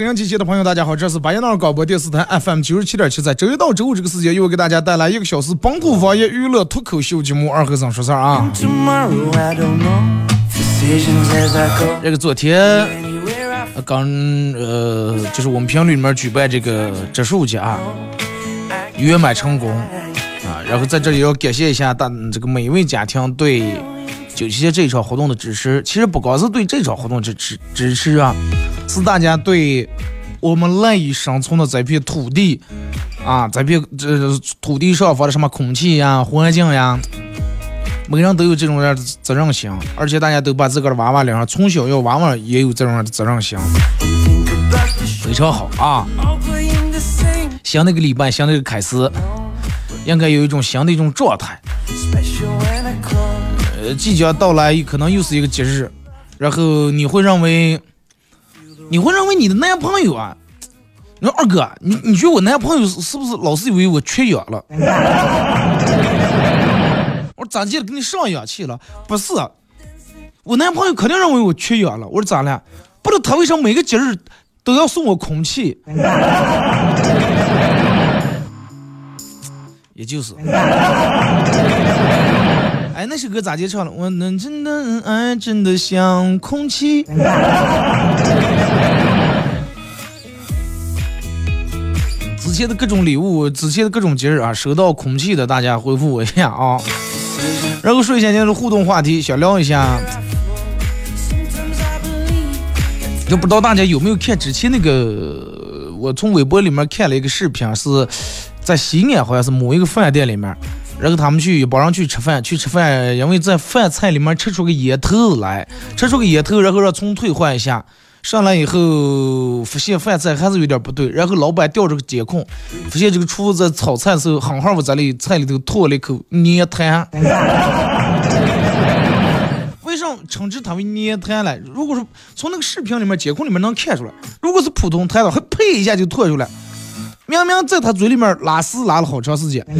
沈阳机器的朋友，大家好，这是巴彦淖尔广播电视台 FM 九十七点七，在周一到周五这个时间，又给大家带来一个小时本土方言娱乐脱口秀节目《二和尚说事儿》啊。这个昨天刚呃，就是我们频率里面举办这个植树节啊，圆满成功啊。然后在这里要感谢一下大这个每一位家庭对九七节这一场活动的支持。其实不光是对这场活动支持支持啊。是大家对我们赖以生存的这片土地啊，这片这土地上发的什么空气呀、环境呀，每个人都有这种样的责任心，而且大家都把自个儿的娃娃领上，从小要娃娃也有这种样的责任心，非常好啊！新的一个礼拜，新的一个开始，应该有一种新的一种状态。呃，即将到来，可能又是一个节日，然后你会认为。你会认为你的男朋友啊？你说二哥，你你觉得我男朋友是不是老是以为我缺氧了？我说咋的？给你上氧气了？不是，我男朋友肯定认为我缺氧了。我说咋了？不知道他为什么每个节日都要送我空气？也就是。哎，那首歌咋接唱了？我能真的爱，真的像空气。之前的各种礼物，之前的各种节日啊，收到空气的，大家回复我一下啊。然后说一下今天的互动话题，想聊一下，就不知道大家有没有看之前那个，我从微博里面看了一个视频，是在西安，好像是某一个饭店里面。然后他们去一帮人去吃饭，去吃饭，因为在饭菜里面吃出个烟头来，吃出个烟头，然后让从退换一下，上来以后发现饭菜还是有点不对，然后老板调这个监控，发现这个厨子在炒菜的时候，狠狠往这里菜里头吐了一口粘痰。为什么称之它为粘痰呢？如果说从那个视频里面监控里面能看出来，如果是普通痰的话，呸一下就吐出来。明明在他嘴里面拉屎拉了好长时间，后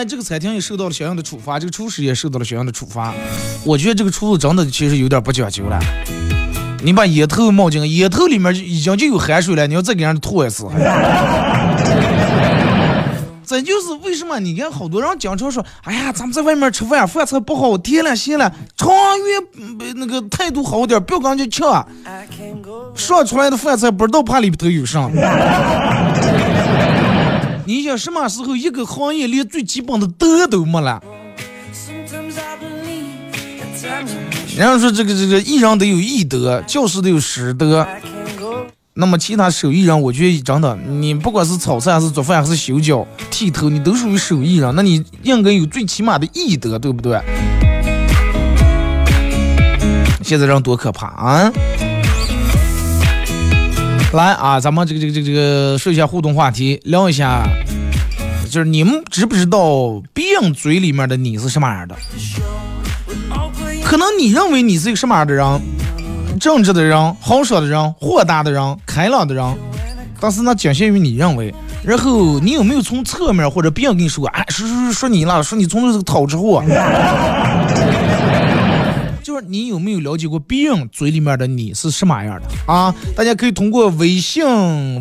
来这个餐厅也受到了相应的处罚，这个厨师也受到了相应的处罚。我觉得这个厨子真的其实有点不讲究了。你把烟头冒进，烟头里面已经就有汗水了，你要再给人吐一次。这就是为什么你看好多人经常说，哎呀，咱们在外面吃饭，饭菜不好，甜了咸了，长远那个态度好点，不要跟人家抢。说出来的饭菜不知道怕里头有啥。你想什么时候一个行业连最基本的德都没了？人家说这个这个艺人得有艺德，教师得有师德。那么其他手艺人，我觉得真的，你不管是炒菜还是做饭还是修脚、剃头，你都属于手艺人，那你应该有最起码的艺德，对不对？现在人多可怕啊！来啊，咱们这个这个这个这个说一下互动话题，聊一下，就是你们知不知道别人嘴里面的你是什么样的？可能你认为你是一个什么样的人？正直的人，好说的人，豁达的人，开朗的人，但是那仅限于你认为。然后你有没有从侧面或者别人跟你说，哎，说说说你了，说你从那是个讨吃货，就是你有没有了解过别人嘴里面的你是什么样的啊？大家可以通过微信、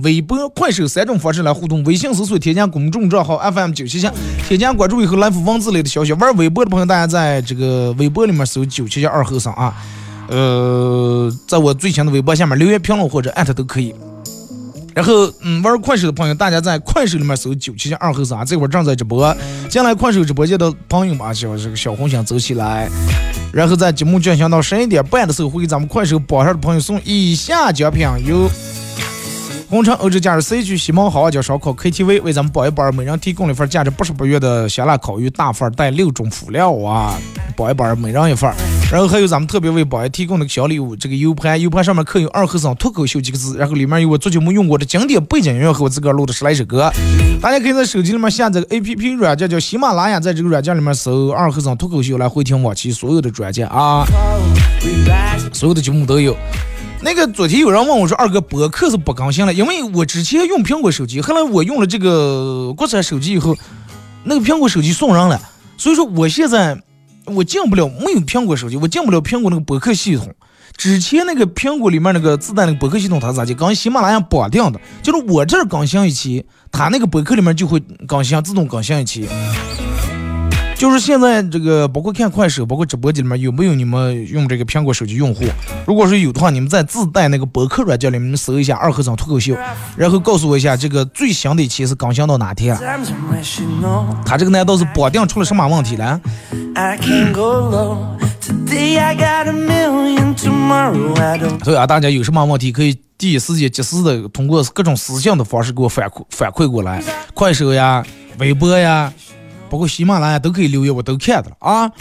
微博、快手三种方式来互动。微信搜索添加公众账号 FM 九七七，添加关注以后来复文字类的消息。玩微博的朋友，大家在这个微博里面搜九七七二后生啊，呃，在我最新的微博下面留言评论或者艾特都可以。然后，嗯，玩快手的朋友，大家在快手里面搜九七七二后生，啊这会儿正在直播。进来快手直播间的朋友们，叫这个小红心走起来。然后在节目进行到十一点半的时候，会给咱们快手榜上的朋友送以下奖品：有红城欧洲假日 C 区西门好望角烧烤 KTV 为咱们榜一榜每人提供了一份价值八十八元的香辣烤鱼大份，带六种辅料啊，榜一榜每人一份。然后还有咱们特别为榜一提供的小礼物，这个 U 盘，U 盘上面刻有“二和尚脱口秀”几个字，然后里面有我最近没用过的经典背景音乐和我自个儿录的十来首歌。大家可以在手机里面下载个 APP 软件叫喜马拉雅，在这个软件里面搜“二和尚脱口秀”来回听往期所有的专辑啊，所有的节目都有。那个昨天有人问我说：“二哥，博客是不更新了？因为我之前用苹果手机，后来我用了这个国产手机以后，那个苹果手机送人了，所以说我现在我进不了，没有苹果手机，我进不了苹果那个博客系统。之前那个苹果里面那个自带那个博客系统，它咋的？跟喜马拉雅绑定的，就是我这儿更新一期，它那个博客里面就会更新，自动更新一期。”就是现在这个，包括看快手，包括直播间里面有没有你们用这个苹果手机用户？如果说有的话，你们在自带那个博客软件里面搜一下“二和尚脱口秀”，然后告诉我一下这个最新的一期是更新到哪天了？他这个难道是绑定出了什么问题了？所以啊，大家有什么问题可以第一时间及时的通过各种私信的方式给我反馈反馈过来，快手呀、微博呀。包括喜马拉雅都可以留言，我都看到了啊。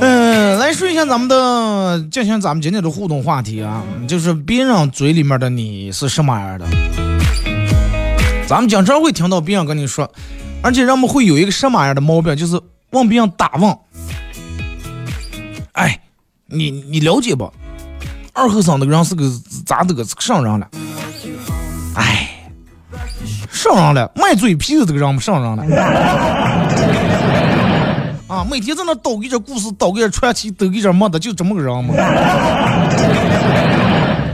嗯，来说一下咱们的进行咱们今天的互动话题啊，就是别人嘴里面的你是什么样的？咱们经常会听到别人跟你说，而且人们会有一个什么样的毛病，就是问别人打问。哎，你你了解不？二后生那个人是个咋的个上人了？哎。上上了，卖嘴皮子这个人上上了。啊，每天在那叨给这故事，叨给这传奇，叨给这没的，就这么个人嘛。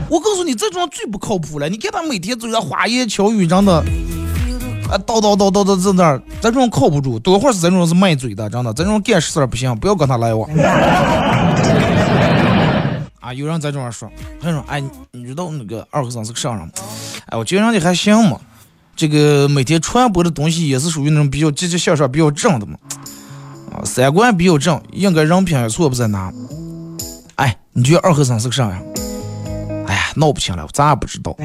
我告诉你，这种最不靠谱了。你看他每天嘴上花言巧语，真的，啊，叨叨叨叨叨在那儿，这种靠不住。多会儿是这种是卖嘴的，真的，这种干事不行，不要跟他来往。啊，有人在这儿说，他说，哎，你知道那个二和尚是个啥人吗？哎，我觉得你还行嘛。这个每天传播的东西也是属于那种比较积极向上、比较正的嘛，啊，三观比较正，应该人品也错不在哪。哎，你觉得二和尚是个啥样？哎呀，闹不清了，咱也不知道。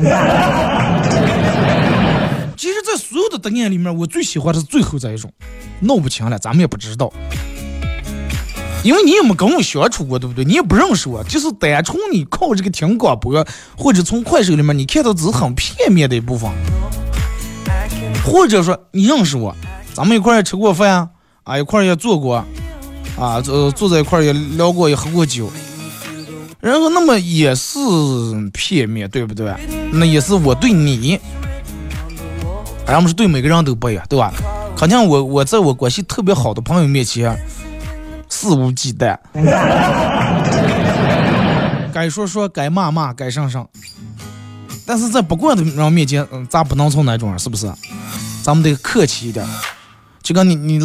其实，在所有的答案里面，我最喜欢的是最后这一种，闹不清了，咱们也不知道，因为你也没跟我相处过，对不对？你也不认识我，就是单纯你靠这个听广播或者从快手里面你看到只是很片面的一部分。或者说你认识我，咱们一块也吃过饭啊，啊一块儿也做过啊，坐坐在一块儿也聊过，也喝过酒，然后那么也是片面，对不对？那也是我对你，咱们是对每个人都不一样，对吧？肯定我我在我关系特别好的朋友面前肆无忌惮，该说说，该骂骂，该上上。但是在不惯的人面前，嗯，咱不能从那种，是不是？咱们得客气一点，就跟你你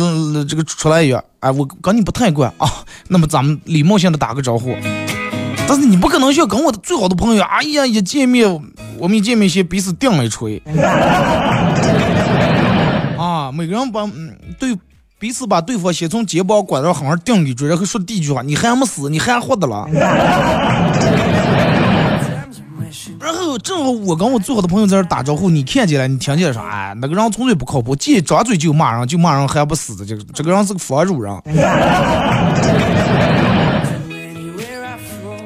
这个出来一样，哎，我跟你不太惯啊，那么咱们礼貌性的打个招呼。但是你不可能像跟我的最好的朋友，哎呀，一见面我们一见面先彼此顶了一锤。啊，每个人把对彼此把对方先从肩膀拐到后面顶一锤，然后说第一句话：你还没死，你还活的了。然后正好我跟我最好的朋友在这打招呼，你看见了，你听见了说，哎，那个人纯粹不靠谱，见张嘴就骂人，就骂人还不死的，这个这个人是个佛主人。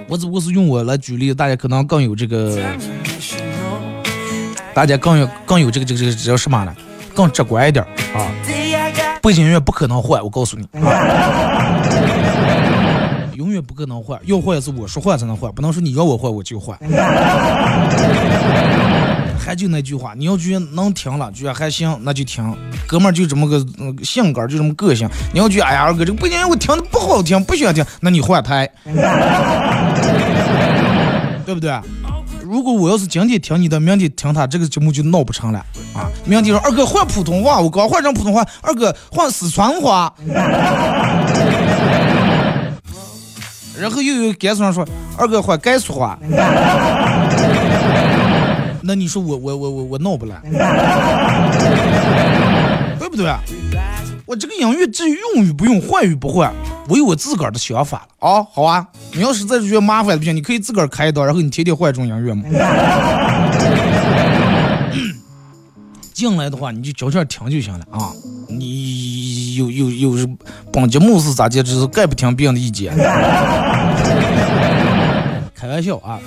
我只不过是用我来举例，大家可能更有这个，大家更有更有这个这个这个叫什么呢？更直观一点啊。背景音乐不可能坏，我告诉你。不可能换，要换也是我说换才能换，不能说你要我换我就换。还就那句话，你要觉得能听了，觉得还行，那就听。哥们儿就这么个性格，就这么个性。你要觉得哎呀，二哥这个背景音我听的不好听，不喜欢听，那你换台，对不对？如果我要是今天听你的，明天听他，这个节目就闹不成了啊！明天说二哥换普通话，我刚换成普通话，二哥换四川话，然后又有甘肃人说二哥换甘肃话，那你说我我我我我闹不来，对不对？我这个音乐至于用与不用，换与不换，我有我自个儿的想法了啊！好啊，你要实在是觉得麻烦不行，你可以自个儿开一刀，然后你天天换这种音乐嘛。进来的话，你就悄悄听就行了啊！你有有有本节目是咋的？只是概不听别人的意见。开玩笑啊！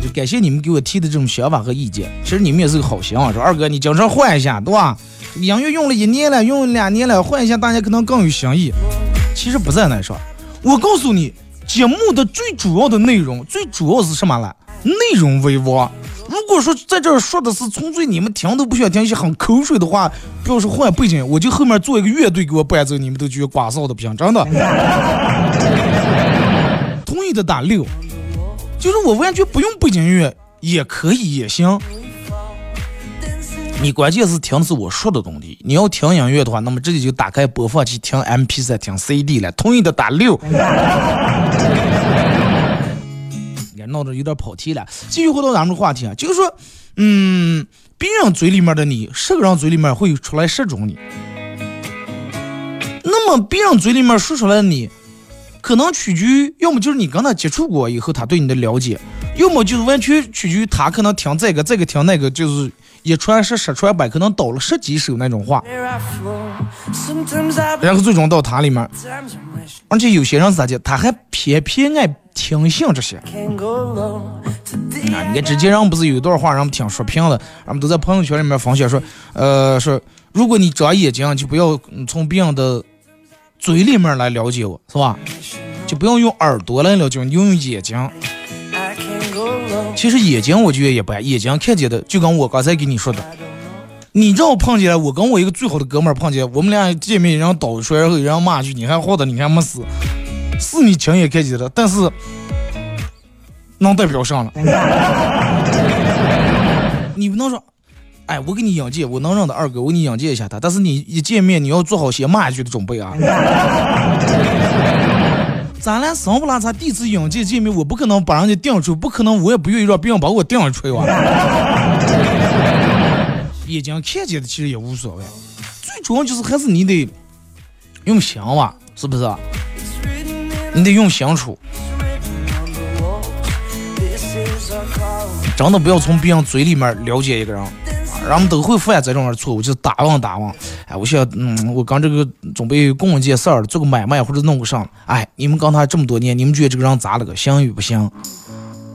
就感谢你们给我提的这种想法和意见，其实你们也是个好心啊！说二哥，你经常换一下，对吧？音乐用了一年了，用了两年了，换一下，大家可能更有新意。其实不在那上，我告诉你，节目的最主要的内容，最主要是什么了？内容为王。如果说在这儿说的是纯粹你们听都不想听一些很口水的话，不要说换背景，我就后面做一个乐队给我伴奏，你们都觉得刮臊的不行，真的。同意的打六，就是我完全不用背景音乐也可以也行。你关键是听的是我说的东西。你要听音乐的话，那么直接就打开播放器听 MP3、听 CD 了。同意的打六。闹得有点跑题了。继续回到咱们的话题啊，就是说，嗯，别人嘴里面的你，十个人嘴里面会出来十种你。那么别人嘴里面说出来的你，可能取决于，要么就是你跟他接触过以后他对你的了解，要么就是完全取决于他可能听这个，这个听那个，就是。一传十，十传百，可能倒了十几首那种话，然后最终到他里面，而且有些人咋的，他还偏偏爱听信这些。啊，你看之前人不是有一段话，人们听说评的，人们都在朋友圈里面分享说，呃，说如果你长眼睛，就不要从别人的嘴里面来了解我，是吧？就不要用耳朵来了解，你用眼睛。其实眼睛我觉得也不眼睛看见的就跟我刚才给你说的，你让我碰见了，我跟我一个最好的哥们碰见，我们俩见面，然后倒出来，然后让骂句，你还好的，你还没死，是你亲眼看见的，但是能代表上了？你不能说，哎，我给你引荐，我能认得二哥，我给你引荐一下他，但是你一见面，你要做好先骂一句的准备啊。咱俩生不拉碴第一次引荐见面，我不可能把人家定出，不可能，我也不愿意让别人把我定出来。眼睛看见的其实也无所谓，最主要就是还是你得用心吧，是不是？你得用相处，真的不要从别人嘴里面了解一个人。人们都会犯这种错误，就是打问打问。哎，我想，嗯，我刚这个准备干一件事儿，做个买卖或者弄个啥。哎，你们刚他这么多年，你们觉得这个人咋了个？行与不行？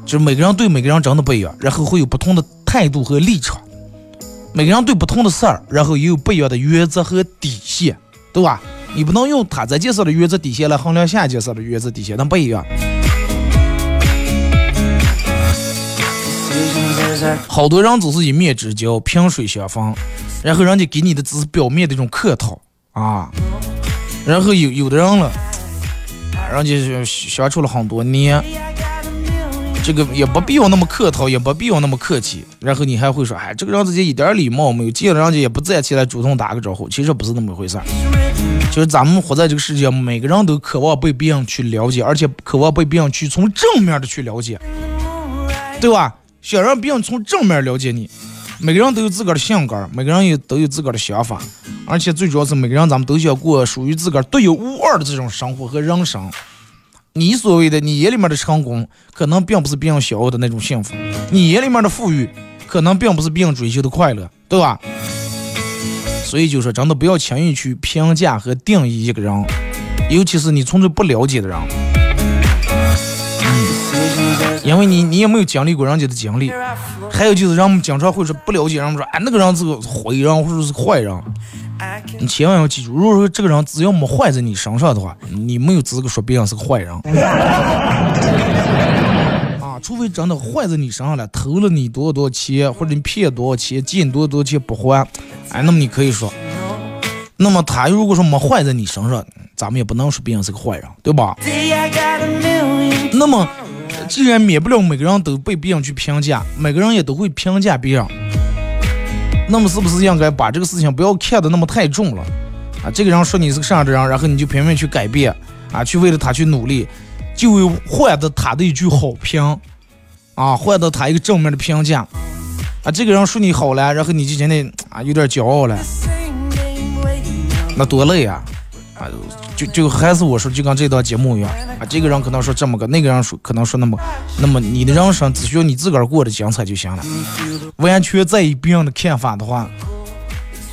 就是每个人对每个人真的不一样，然后会有不同的态度和立场。每个人对不同的事儿，然后也有不一样的原则和底线，对吧？你不能用他在介绍的原则底线来衡量下介绍的原则底线，那不一样。好多人只是一面之交，萍水相逢，然后人家给你的只是表面的一种客套啊，然后有有的人了，人家相处了很多年，这个也不必要那么客套，也不必要那么客气，然后你还会说，哎，这个人之间一点礼貌没有，见了人家也不站起来主动打个招呼，其实不是那么回事儿，就是咱们活在这个世界，每个人都渴望被别人去了解，而且渴望被别人去从正面的去了解，对吧？想让别人从正面了解你，每个人都有自个儿的性格，每个人也都有自个儿的想法，而且最主要是每个人咱们都想过属于自个儿独一无二的这种生活和人生。你所谓的你眼里面的成功，可能并不是别人想要的那种幸福；你眼里面的富裕，可能并不是别人追求的快乐，对吧？所以就说，真的不要轻易去评价和定义一个人，尤其是你从来不了解的人。因为你你也没有经历过人家的经历，还有就是人们经常会说不了解，人们说哎那个人是个坏人或者是坏人，你千万要记住，如果说这个人只要没坏在你身上的话，你没有资格说别人是个坏人。啊，除非真的坏在你身上了，偷了你多少多少钱，或者你骗多少钱，借你多少多少钱不还，哎，那么你可以说。那么他如果说没坏在你身上，咱们也不能说别人是个坏人，对吧？那么，既然免不了每个人都被别人去评价，每个人也都会评价别人，那么是不是应该把这个事情不要看得那么太重了？啊，这个人说你是个啥样的人，然后你就拼命去改变，啊，去为了他去努力，就为换得他的一句好评，啊，换得他一个正面的评价，啊，这个人说你好了，然后你就真的啊有点骄傲了。那多累啊！啊，就就还是我说，就跟这档节目一样啊。这个人可能说这么个，那个人说可能说那么，那么你的人生只需要你自个儿过得精彩就行了。完全在意别人的看法的话，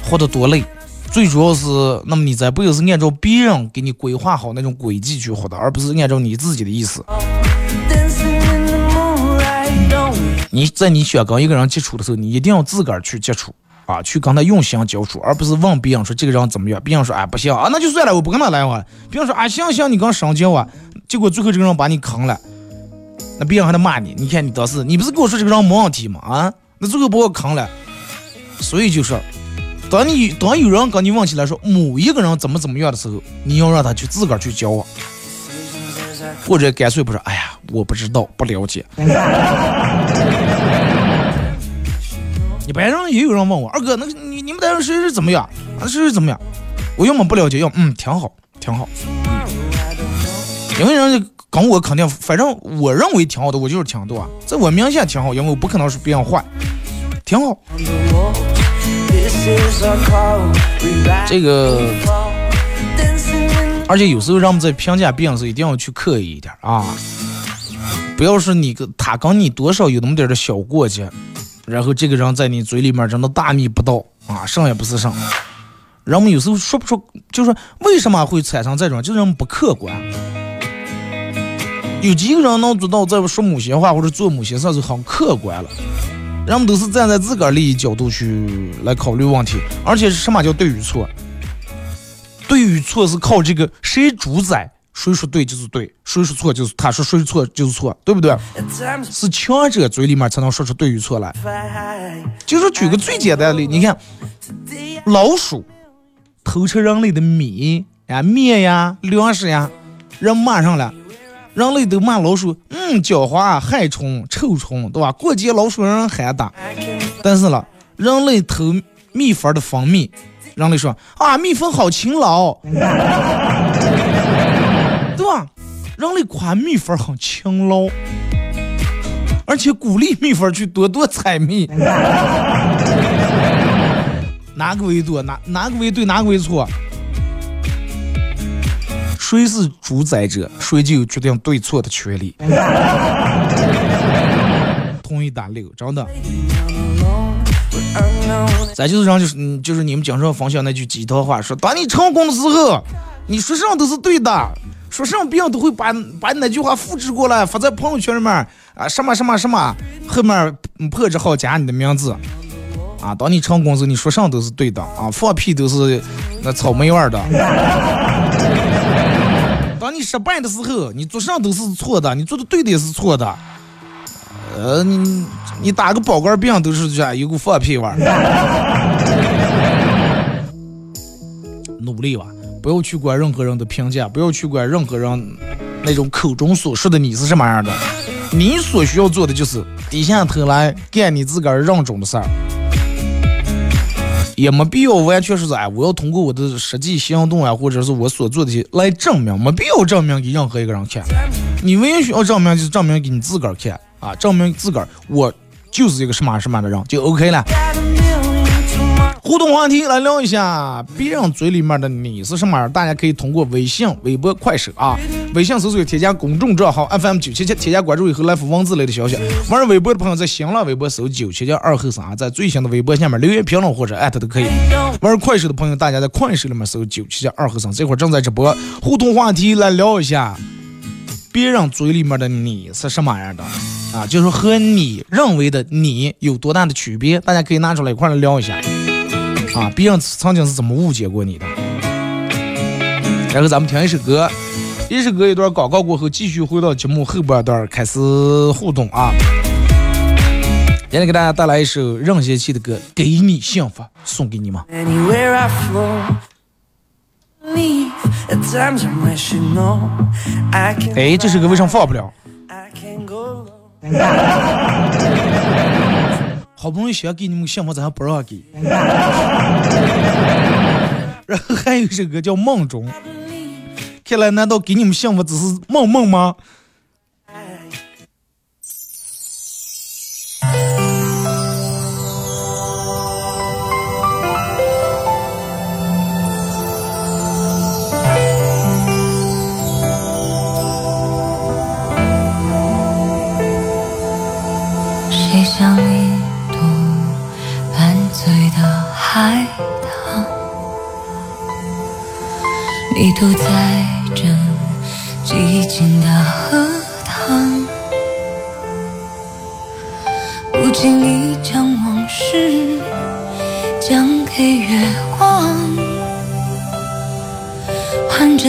活得多累。最主要是，那么你在不是按照别人给你规划好那种轨迹去活的，而不是按照你自己的意思。你在你想跟一个人接触的时候，你一定要自个儿去接触。啊，去跟他用心交处，而不是问别人说这个人怎么样。别人说哎不行啊，那就算了，我不跟他来往。别人说啊行行，你跟上交啊，结果最后这个人把你坑了，那别人还得骂你。你看你当时，你不是跟我说这个人没问题吗？啊，那最后把我坑了。所以就是，当你当有人跟你问起来说某一个人怎么怎么样的时候，你要让他去自个儿去交往，或者干脆不说，哎呀，我不知道，不了解。一般人也有人问我二哥，那个你你们单位谁是怎么样？啊，谁是怎么样？我要么不了解，要嗯挺好，挺好。因为人家跟我肯定，反正我认为挺好的，我就是挺多。在我面前挺好，因为我不可能是别人坏，挺好。这个，而且有时候让们在评价别人时，一定要去刻意一点啊，不要是你跟他跟你多少有那么点的小过节。然后这个人在你嘴里面真的大逆不道啊，什也不是什。人们有时候说不出，就是为什么会产生这种，就是人不客观。有几个人能做到在说某些话或者做某些事是很客观了？人们都是站在自个儿利益角度去来考虑问题，而且是什么叫对与错？对与错是靠这个谁主宰。谁说对就是对，谁说错就是他说谁错就是错，对不对？是强者嘴里面才能说出对与错来。就是举个最简单的例，你看老鼠偷吃人类的米呀、面呀、粮食呀，人骂上了，人类都骂老鼠，嗯，狡猾、害虫、臭虫，对吧？过街老鼠让人喊打。但是了，人类偷蜜蜂的蜂蜜，人类说啊，蜜蜂好勤劳。对吧人类夸蜜蜂很勤劳，而且鼓励蜜蜂去多多采蜜。哪个为多？哪哪个为对？哪个为错？谁是主宰者，谁就有决定对错的权利。同意打六，真的。再就是让就是嗯，就是你们经常分享那句鸡汤话，说当你成功的时候，你说什么都是对的。说什么病都会把把那句话复制过来发在朋友圈里面啊，什么什么什么，后面破折号加你的名字啊。当你成功时，你说什么都是对的啊，放屁都是那草莓味的。当你失败的时候，你做什都是错的，你做的对的也是错的。呃，你你打个饱嗝病都是这样，有股放屁味。努力吧。不要去管任何人的评价，不要去管任何人那种口中所说的你是什么样的。你所需要做的就是低下头来干你自个儿认准的事儿，也没必要完全说是哎，我要通过我的实际行动啊，或者是我所做的来证明，没必要证明给任何一个人看。你唯一需要证明就是证明给你自个儿看啊，证明自个儿我就是一个什么什么的人就 OK 了。互动话题来聊一下，别人嘴里面的你是什么样？大家可以通过微信、微博、快手啊，微信搜索添加公众账号 FM 九七七，添加关注以后来发文字类的消息。玩微博的朋友在新浪微博搜九七七二后三，在最新的微博下面留言评论或者艾特都可以。玩快手的朋友，大家在快手里面搜九七七二后三，这会儿正在直播。互动话题来聊一下，别人嘴里面的你是什么样的啊？就是和你认为的你有多大的区别？大家可以拿出来一块来聊一下。啊，别人曾经是怎么误解过你的？然后咱们听一首歌，一首歌一段广告过后，继续回到节目后半段开始互动啊！今天给大家带来一首任贤齐的歌《给你幸福》，送给你们。哎，这首歌为什么放不了？好不容易想给你们幸福，咱还不让给。然后还有一首歌叫《梦中》，看来难道给你们幸福只是梦梦吗？你独在这寂静的荷塘，不经意将往事讲给月光，换这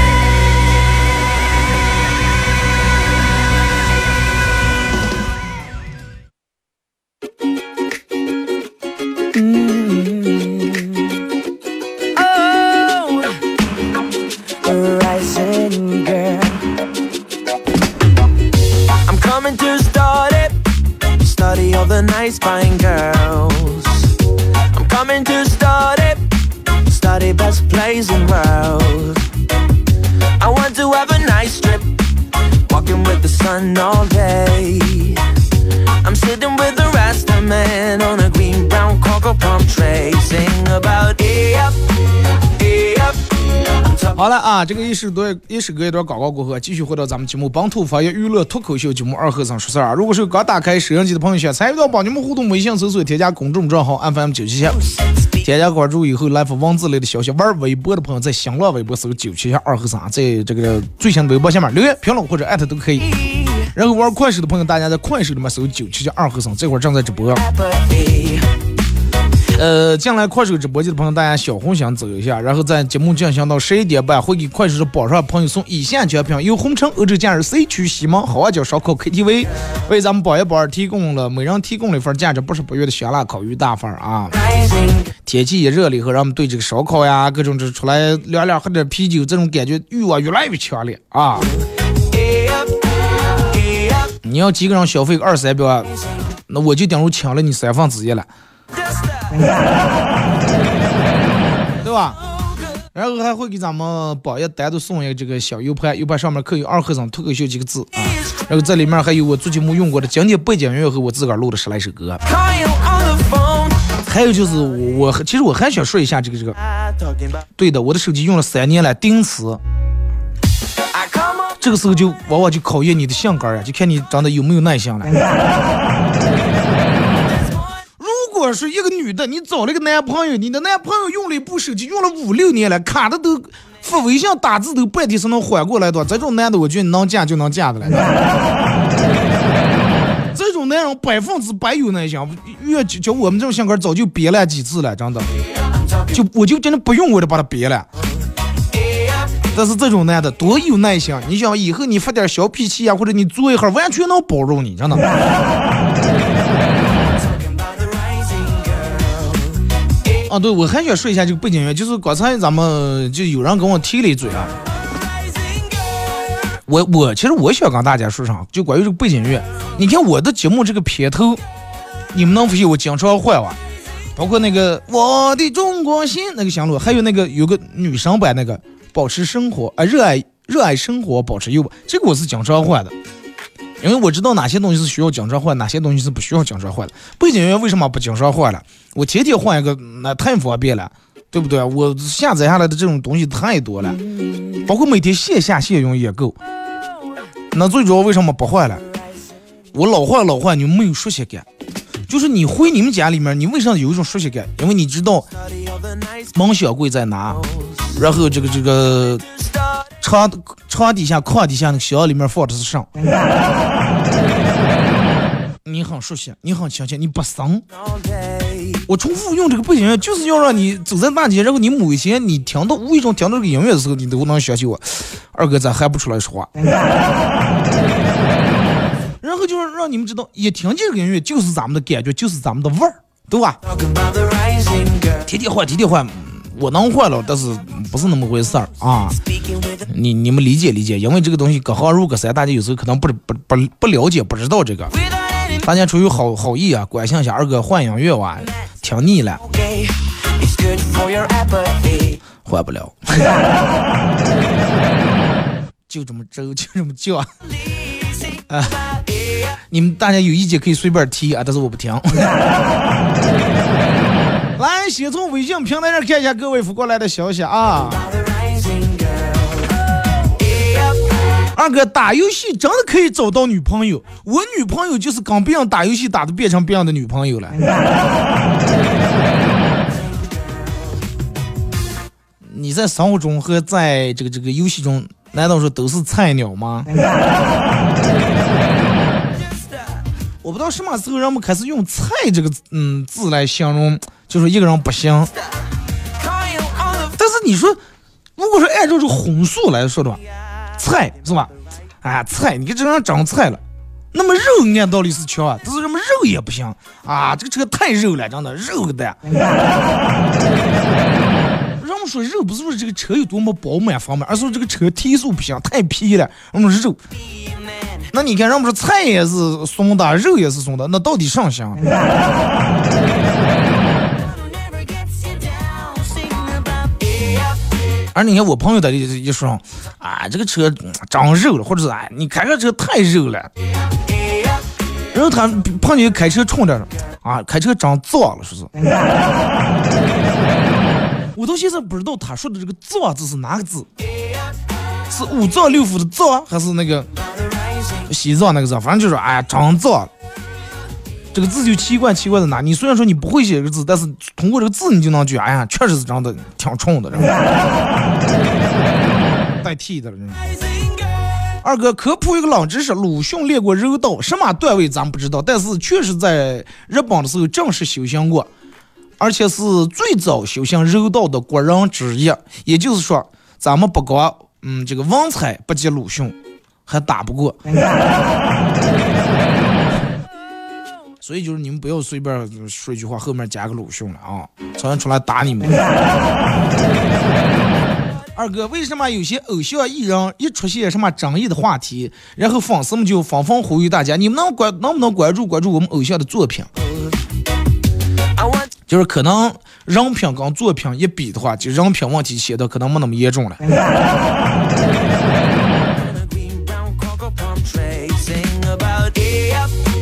这个一首多一首歌一段广告过后，继续回到咱们节目本土方言娱乐脱口秀节目二和尚说事儿啊。如果是刚打开摄像机的朋友，想参与到帮你们互动，微信搜索添加公众账号 FM 九七七，添加关注以后来发文字类的消息。玩微博的朋友在新浪微博搜九七七二和尚，在这个最新的微博下面留言评论或者艾特都可以。然后玩快手的朋友，大家在快手里面搜九七七二和尚，这会儿正在直播。呃，进来快手直播间的朋友，大家小红心走一下，然后在节目进行到十一点半，会给快手的榜上朋友送以下奖品：由红城欧洲假日 C 区西门好望角烧烤 KTV 为咱们榜一榜二提供了每人提供了一份价值八十八元的香辣烤鱼大份啊。天气一热了以后，让我们对这个烧烤呀，各种这出来凉凉喝点啤酒，这种感觉欲望越来越强烈啊！你要几个人消费个二三百，那我就等于抢了你三分之一了。对吧？然后还会给咱们榜一单独送一个这个小 U 盘，U 盘上面刻有“二和尚脱口秀”几个字啊。然后这里面还有我做节目用过的经典背景音乐和我自个儿录的十来首歌。还有就是我我其实我还想说一下这个这个.对的，我的手机用了三年了，定时，I come up. 这个时候就往往就考验你的性格呀，就看你长得有没有耐心了。是一个女的，你找了个男朋友，你的男朋友用了一部手机用了五六年了，卡的都发微信打字都半天才能缓过来的，这种男的我觉得你能嫁就能嫁的了。这种男人百分之百有耐心，越就我们这种性格早就憋了几次了，真的，就我就真的不用我就把他憋了。但是这种男的多有耐心，你想以后你发点小脾气呀、或者你做一下，完全能包容你，真的。啊，对，我还想说一下这个背景音乐，就是刚才咱们就有人跟我提了一嘴啊，我我其实我想跟大家说啥，就关于这个背景音乐，你看我的节目这个片头，你们能发现我经常换哇，包括那个我的中国心那个响路，还有那个有个女生版那个保持生活啊，热爱热爱生活，保持诱惑，这个我是经常换的。因为我知道哪些东西是需要经常换，哪些东西是不需要经常换的。背景音乐为什么不经常换了？我天天换一个，那太方便了，对不对？我下载下来的这种东西太多了，包括每天线下线用也够。那最主要为什么不换了？我老换老换，你没有熟悉感。就是你回你们家里面，你为啥有一种熟悉感？因为你知道 Study all the nice 门小柜在哪，然后这个这个床床底下、炕底下那个箱里面放的是啥？你很熟悉，你很亲切，你不生。我重复用这个背景音乐，就是要让你走在大街，然后你某一些你听到无意中听到这个音乐的时候，你都能想起我。二哥咋还不出来说话？然后就是让你们知道，一听这个音乐就是咱们的感觉，就是咱们的味儿，对吧.天天换，天天换，我能换了，但是不是那么回事儿啊。你你们理解理解，因为这个东西隔行如隔山，大家有时候可能不不不不了解，不知道这个。大家出于好好意啊，关心一下二哥换音乐哇，听腻了，换不了，就这么走，就这么叫。啊，你们大家有意见可以随便提啊，但是我不听。来，先从微信平台上看一下各位发过来的消息啊。二哥打游戏真的可以找到女朋友，我女朋友就是跟别人打游戏打的变成别人的女朋友了。你在生活中和在这个这个游戏中，难道说都是菜鸟吗？不知道什么时候人们开始用“菜”这个嗯字来形容，就说一个人不行。但是你说，如果说按照这个荤素来说的话，菜是吧？啊，菜，你看这人长菜了，那么肉按道理是强啊，但是什么肉也不行啊，这个车太肉了，真的肉个蛋。人们说肉不是说这个车有多么饱满丰满，而是说这个车提速不行，太皮了。我们肉，那你看人们说菜也是松的，肉也是松的，那到底上香？而你看我朋友在一一说，啊，这个车长肉了，或者是啊，你开个车太肉了。然后他碰见开车冲着，啊，开车长脏了，说是。我到现在不知道他说的这个“脏”字是哪个字，是五脏六腑的“脏”，还是那个西藏那个字？反正就是哎，长脏。这个字就奇怪，奇怪在哪？你虽然说你不会写这个字，但是通过这个字你就能觉，哎呀，确实是长得挺冲的，代 替的了。二哥科普一个冷知识：鲁迅练过柔道，什么段位咱不知道，但是确实在日本的时候正式修行过，而且是最早修行柔道的国人之一。也就是说，咱们不光嗯这个文采不及鲁迅，还打不过。所以就是你们不要随便说一句话，后面加个鲁迅了啊，早上出来打你们。二哥，为什么有些偶像艺人一出现什么争议的话题，然后粉丝们就纷纷呼吁大家，你们能关能不能关注关注我们偶像的作品？就是可能人品跟作品一比的话，就人品问题显得可能没那么严重了。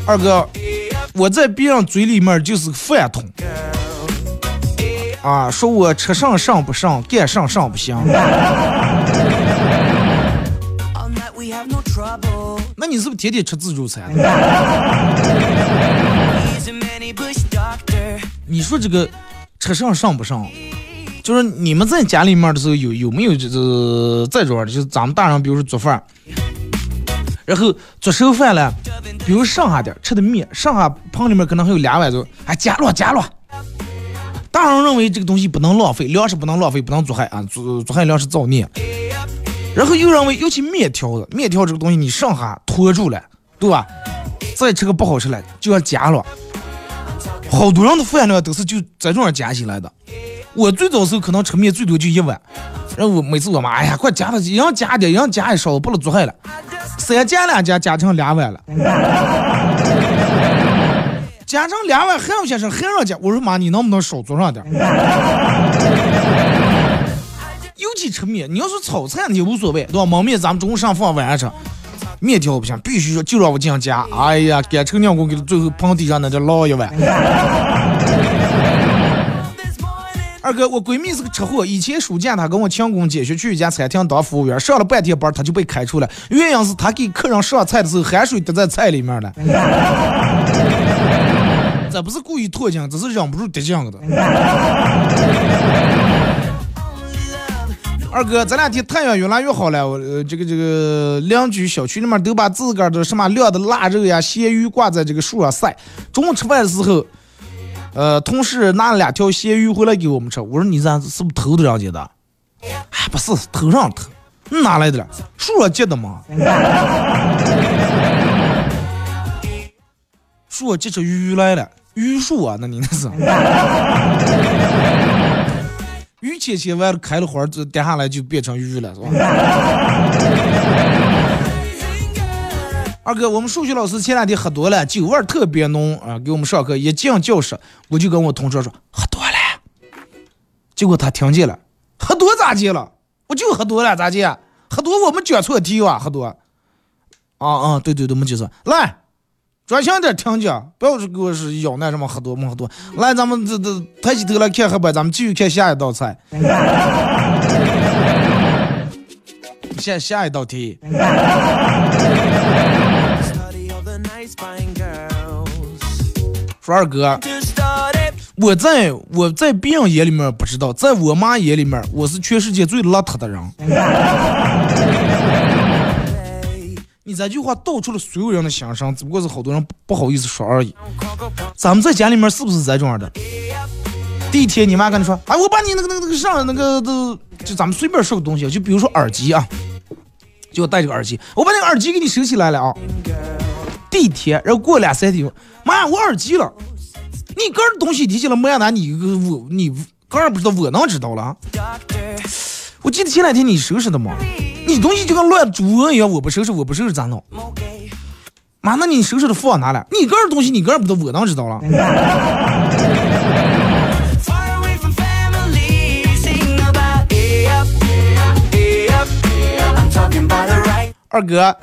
二哥。我在别人嘴里面就是个饭桶，啊，说我吃上上不上，干上上不行。那你是不是天天吃自助餐？你说这个吃上上不上，就是你们在家里面的时候有有没有就是这种，就是咱们大人比如说做饭。然后做熟饭了，比如剩下点吃的面，剩下盆里面可能还有两碗粥，还加了加了。大人认为这个东西不能浪费，粮食不能浪费，不能做害啊，做做害粮食造孽。然后又认为，尤其面条子，面条这个东西你剩下拖住了，对吧？再吃个不好吃了，就要加了。好多人的饭量都是就在这样加起来的。我最早时候可能吃面最多就一碗，然后我每次我妈，哎呀，快加了，一样加点，一样加一勺，不能做害了。三加两加加成两碗了，加成两碗还要先生还让加，我说妈，你能不能少做上点？尤其吃面，你要是炒菜你无所谓，对吧？焖面咱们中午上饭晚上吃，面条不行，必须说就让我这样加。哎呀，干成娘给我给最后盆底上那叫捞一碗。二哥，我闺蜜是个吃货。以前暑假她跟我强工姐学去一家餐厅当服务员，上了半天班，她就被开除了。原因是她给客人上菜的时候，汗水滴在菜里面了。这不是故意脱缰，这是忍不住滴酱的。二哥，这两天太阳越来越好了，我这个这个邻居小区里面都把自个儿的什么晾的腊肉呀、咸鱼挂在这个树上晒。中午吃饭的时候。呃，同事拿了两条咸鱼回来给我们吃，我说你这是不是偷的人家的？哎，不是，头上偷，哪来的？树上结的吗？树上结出鱼来了，榆树啊，那你那是？鱼切切完了开了花，这跌下来就变成鱼了，是吧？二哥，我们数学老师前两天喝多了，酒味儿特别浓啊，给我们上课一进教室，我就跟我同桌说喝多了，结果他听见了，喝多咋接了？我就喝多了咋接？喝多我们讲错题哇，喝多。啊啊，对对对，我们就说来。专心点听讲，不要给我是咬那什么喝多没喝多。来，咱们这这抬起头来看黑板，咱们继续看下一道菜。下下一道题。说二哥，我在我在别人眼里面不知道，在我妈眼里面，我是全世界最邋遢的人。你这句话道出了所有人的心声，只不过是好多人不好意思说而已。咱们在家里面是不是这种样的？第一天你妈跟你说，哎，我把你那个那个那个上那个都，就咱们随便说个东西，就比如说耳机啊，就我戴这个耳机，我把那个耳机给你收起来了啊。第一天，然后过两三天，妈呀，我耳机了。你个人东西提起了没拿你个我你个人不知道，我能知道了。我记得前两天你收拾的嘛，你东西就跟乱猪窝一样，我不收拾我不收拾咋弄？妈，那你收拾的放哪了？你个人东西你个人不知道，我能知道了。二哥，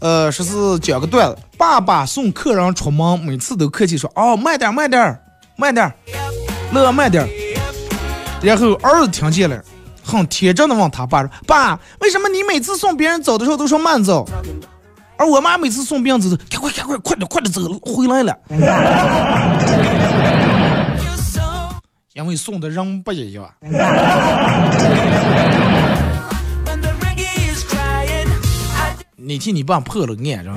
呃，说是讲个段子，爸爸送客人出门，每次都客气说，哦，慢点，慢点，慢点，乐慢点。然后儿子听见了，很天真的问他爸说，爸，为什么你每次送别人走的时候都说慢走？而我妈每次送别人走的，快快快快快点快点走，回来了。因为送的人不一样。When the reggae is crying, I 你替你爸破了案，知道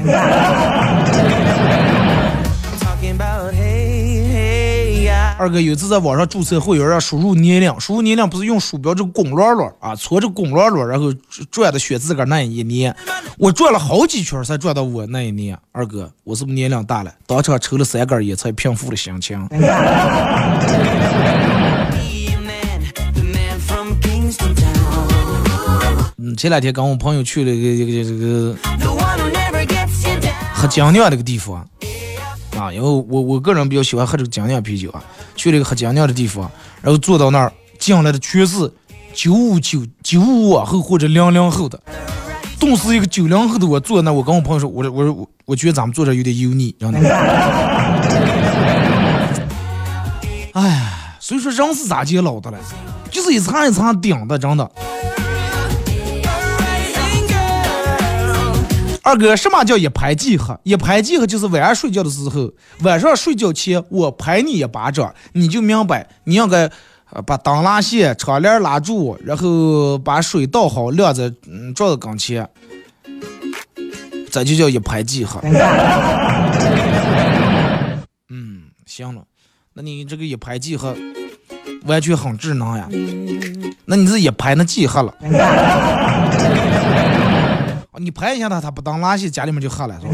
二哥有一次在网上注册会员，要输入年龄，输入年龄不是用鼠标这个拱轮轮啊，搓着拱轮轮，然后转的选自个儿那一年，我转了好几圈才转到我那一年。二哥，我是不是年龄大了？当场抽了三根烟才平复了心情。嗯，前两天跟我朋友去了一个一个这个 The one who never gets you down. 喝精酿那个地方啊，因为我我个人比较喜欢喝这个精酿啤酒啊，去了一个喝精酿的地方，然后坐到那儿，进来的全是九五九九五往后或者零零后的，顿时一个九零后的我坐那，我跟我朋友说，我说我说我我觉得咱们坐这有点油腻，真的。哎，所以说人是咋接老的了，就是一层一层顶的，真的。二哥，什么叫一拍即合？一拍即合就是晚上睡觉的时候，晚上睡觉前我拍你一巴掌，你就明白你应该把灯拉线、窗帘拉住，然后把水倒好，晾在桌子跟前，这就叫一拍即合。嗯，行了，那你这个一拍即合完全很智能呀。那你这一拍那即合了。你拍一下他，他不当垃圾，家里面就喝了，是吧？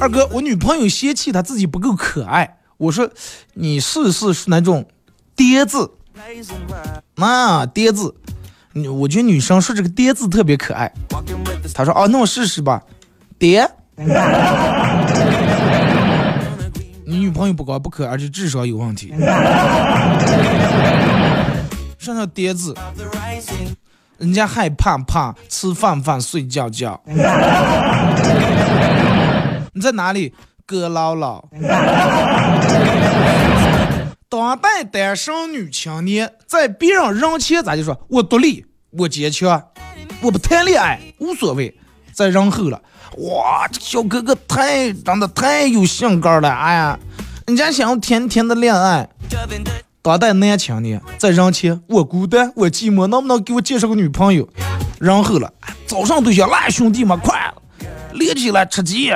二哥，我女朋友嫌弃她自己不够可爱，我说你试试是那种爹字，那叠字，你我觉得女生说这个爹字特别可爱。他说哦，那我试试吧，爹。你女朋友不高不可爱，而且智商有问题。上上叠字，人家害怕怕，吃饭饭睡觉觉。你在哪里？哥姥姥。当代单身女青年在别人人前咋就说？我独立，我坚强，我不谈恋爱，无所谓。在人后了，哇，这小哥哥太长得太有性格了，哎呀，人家想要甜甜的恋爱。当代男青年在人前，我孤单，我寂寞，能不能给我介绍个女朋友？然后了，哎早上对象来兄弟们，快连起来吃鸡。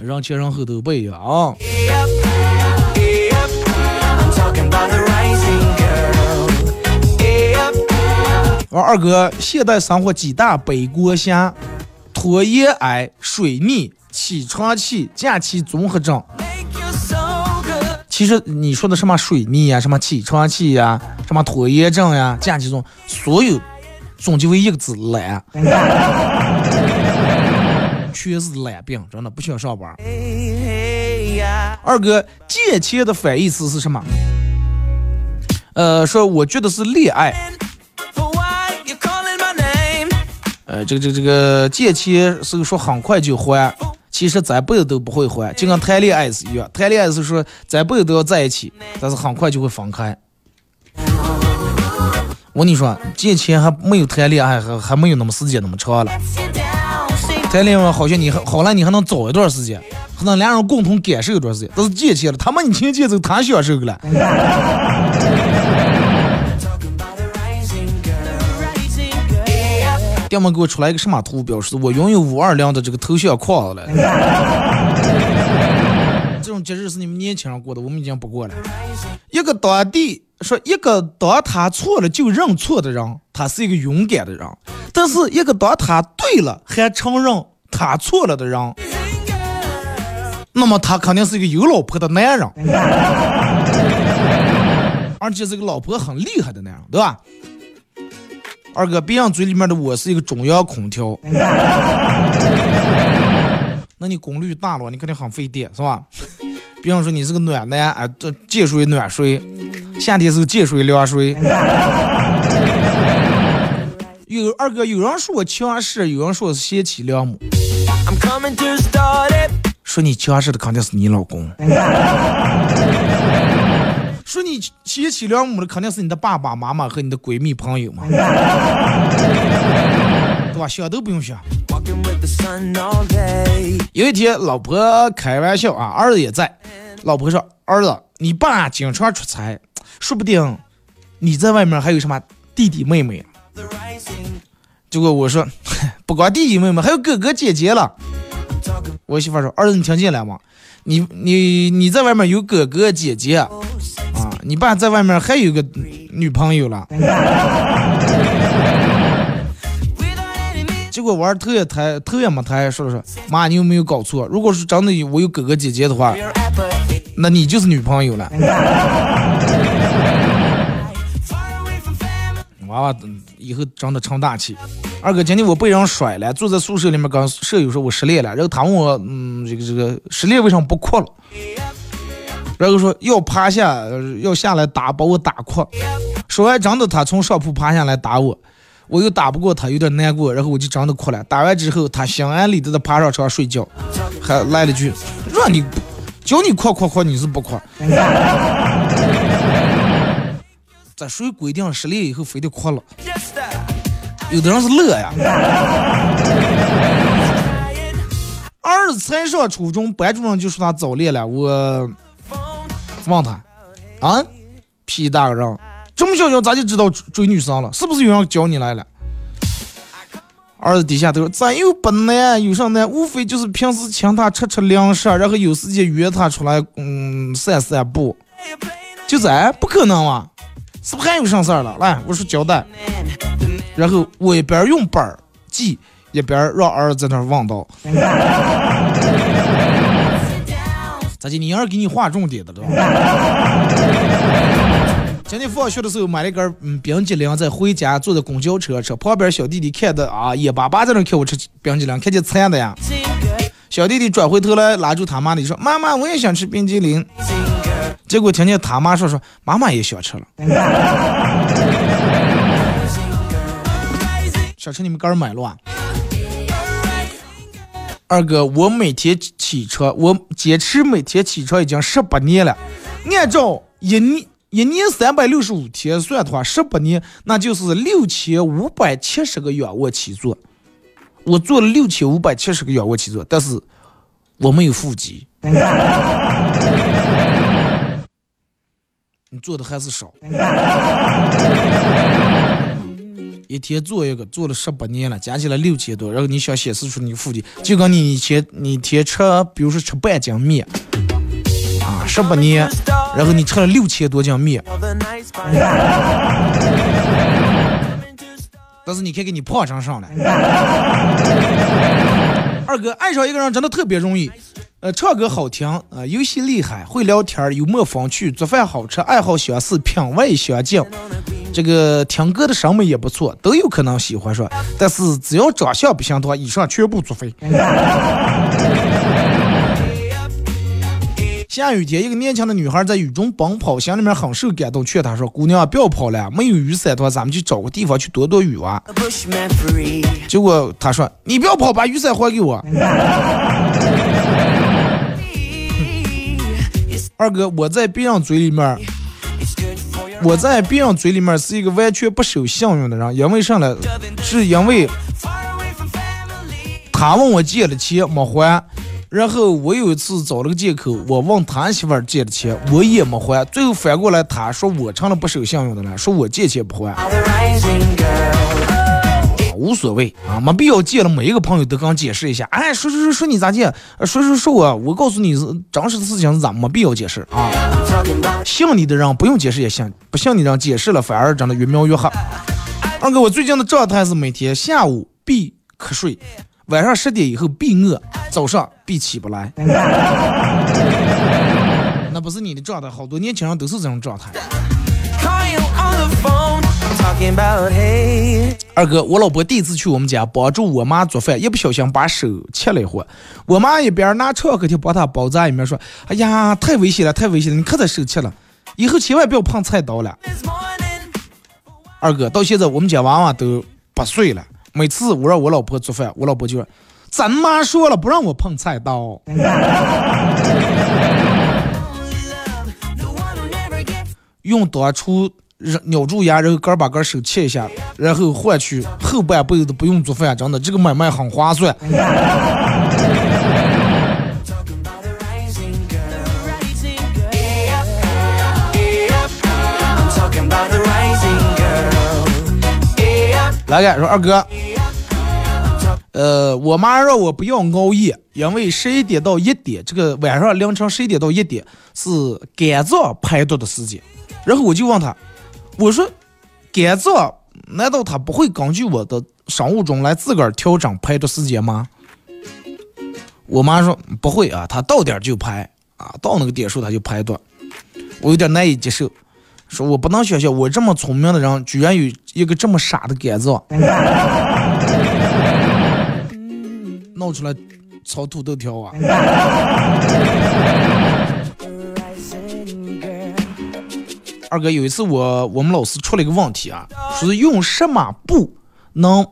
人前人后都不一样啊！我二哥，现代生活几大北国侠，拖延癌、水逆、起床气、假期综合症。其实你说的什么水逆呀、什么起床气呀、什么拖延症呀、假期中，所有总结为一个字懒，全是懒病，真的不需要上班。二哥，借钱的反义词是什么？呃，说我觉得是恋爱。呃，这个这个这个借钱是说很快就还，其实咱辈子都不会还，就跟谈恋爱是一样。谈恋爱是说这辈子都要在一起，但是很快就会分开。我跟你说，借钱还没有谈恋爱还还没有那么时间那么长了。谈恋爱好像你还好了，你还能早一段时间，还能两人共同感受一段时间。但是借钱了，他妈你钱借走，他享受了。电门给我出来一个什么图表示我拥有五二零的这个头像框了。这种节日是你们年轻人过的，我们已经不过了。一个当地说，一个当他错了就认错的人，他是一个勇敢的人；但是一个当他对了还承认他错了的人，那么他肯定是一个有老婆的男人，而且这个老婆很厉害的男人，对吧？二哥，别人嘴里面的我是一个中央空调，那你功率大了，你肯定很费电，是吧？比方说你是个暖男，哎，这借水暖水，夏天是个借水凉水。有二哥，有人说我强势，有人说我是贤妻良母，I'm coming to start it. 说你强势的肯定是你老公，说你贤妻良母的肯定是你的爸爸妈妈和你的闺蜜朋友嘛，对吧？想都不用想。有一天，老婆开玩笑啊，儿子也在。老婆说：“儿子，你爸经常出差，说不定你在外面还有什么弟弟妹妹。结果我说，不光弟弟妹妹，还有哥哥姐姐了。我媳妇说：“儿子，你听见了吗？你你你在外面有哥哥姐姐啊，你爸在外面还有个女朋友了。”结果我儿头也抬，头也没抬，说了说：“妈，你有没有搞错？如果是真的有我有哥哥姐姐的话，那你就是女朋友了。”娃娃嗯以后长得成大器。二哥，今天我被人甩了，坐在宿舍里面跟舍友说我失恋了，然后他问我，嗯，这个这个失恋为什么不哭了？然后说要趴下，要下来打，把我打哭。说完真的，他从上铺爬下来打我，我又打不过他，有点难过，然后我就真的哭了。打完之后，他心安理得的爬上床睡觉，还来了句让你叫你哭哭哭，你是不哭。这谁规定失恋以后非得哭了？有的人是乐呀。儿子才上初中，班主任就说他早恋了。我问他，啊，屁大个人，这么小小咋就知道追追女生了？是不是有人教你来了？儿子低下头说：“咱又不难，有啥难？无非就是平时请他吃吃零食，然后有时间约他出来，嗯，散散步。就这，不可能吧？是不是还有啥事儿了？来，我说交代。然后我一边用本儿记，一边让儿子在那儿望到。咋的？你儿给你划重点的了？今天放学的时候买了一根嗯冰激凌，在回家坐在公交车车旁边，小弟弟看的啊眼巴巴在那看我吃冰激凌，看见馋的呀。小弟弟转回头来拉住他妈的说：“妈妈，我也想吃冰激凌。”结果听见他妈说说：“妈妈也想吃了。”想吃你们哥儿买了啊？二哥，我每天起床，我坚持每天起床已经十八年了。按照一年一年三百六十五天算的话，十八年那就是六千五百七十个仰卧起坐。我做了六千五百七十个仰卧起坐，但是我没有腹肌。你做的还是少。一天做一个，做了十八年了，加起来六千多，然后你想显示出你腹肌，就跟你以前你一天吃，比如说吃半斤面，啊，十八年，然后你吃了六千多斤面，但是你看给你胖成上了。二哥爱上一个人真的特别容易，呃，唱歌好听，呃，游戏厉害，会聊天，幽默风趣，做饭好吃，爱好相似，品味相近，这个听歌的审美也不错，都有可能喜欢上。但是只要长相不行的话，以上全部作废。下雨天，一个年轻的女孩在雨中奔跑，心里面很受感动，劝她说：“姑娘，不要跑了，没有雨伞的话，咱们去找个地方去躲躲雨吧。”结果她说：“你不要跑，把雨伞还给我。”二哥，我在别人嘴里面，我在别人嘴里面是一个完全不守信用的人，因为啥呢？是因为他问我借了钱没还，然后我有一次找了个借口，我问他媳妇借的钱，我也没还，最后反过来他说我成了不守信用的人，说我借钱不还，无所谓啊，没必要借了，每一个朋友都跟解释一下，哎，说说说说你咋借，呃说说说我，我告诉你是真实的事情是咋，没必要解释啊。信你的人不用解释也行，不信你的人解释了反而长得越描越黑。二哥，我最近的状态是每天下午必瞌睡，晚上十点以后必饿，早上必起不来。那不是你的状态，好多年轻人都是这种状态。二哥，我老婆第一次去我们家帮助我妈做饭，一不小心把手切了一会儿。我妈一边拿创可贴帮她包扎，一边说：“哎呀，太危险了，太危险了！你可得手切了，以后千万不要碰菜刀了。”二哥，到现在我们家娃娃都八岁了，每次我让我老婆做饭，我老婆就说：“咱妈说了不让我碰菜刀。The one who never gets ”用当初扔咬住牙，然后根儿把根儿手切一下，然后换取后半辈子不用做饭，真的这个买卖很划算。来说二哥，呃，我妈让我不要熬夜，因为十一点到一点，这个晚上凌晨十一点到一点是肝脏排毒的时间。然后我就问她，我说肝脏难道它不会根据我的生物钟来自个儿调整排毒时间吗？我妈说不会啊，它到点就排啊，到那个点数它就排毒。我有点难以接受，说我不能想象我这么聪明的人，居然有一个这么傻的肝脏。闹出来炒土豆条啊！二哥，有一次我我们老师出了一个问题啊，说是用什么布能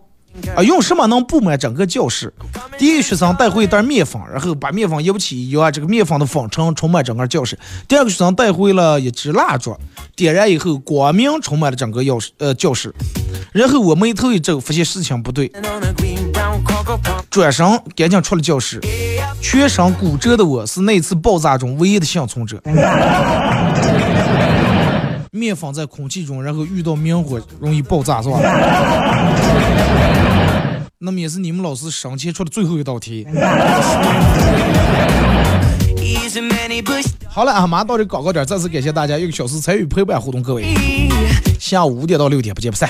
啊用什么能布满整个教室？第一个学生带回一袋面粉，然后把面粉摇起一摇啊，这个面粉的粉尘充满整个教室。第二个学生带回了一支蜡烛，点燃以后光明充满了整个教室呃教室。然后我眉头一皱，发现事情不对.转身赶紧出了教室。全身骨折的我是那次爆炸中唯一的幸存者。面粉在空气中，然后遇到明火容易爆炸，是吧？那么也是你们老师生前出的最后一道题。好了啊，马上到这广告点，再次感谢大家一个小时参与陪伴互动，各位，下午五点到六点不见不散。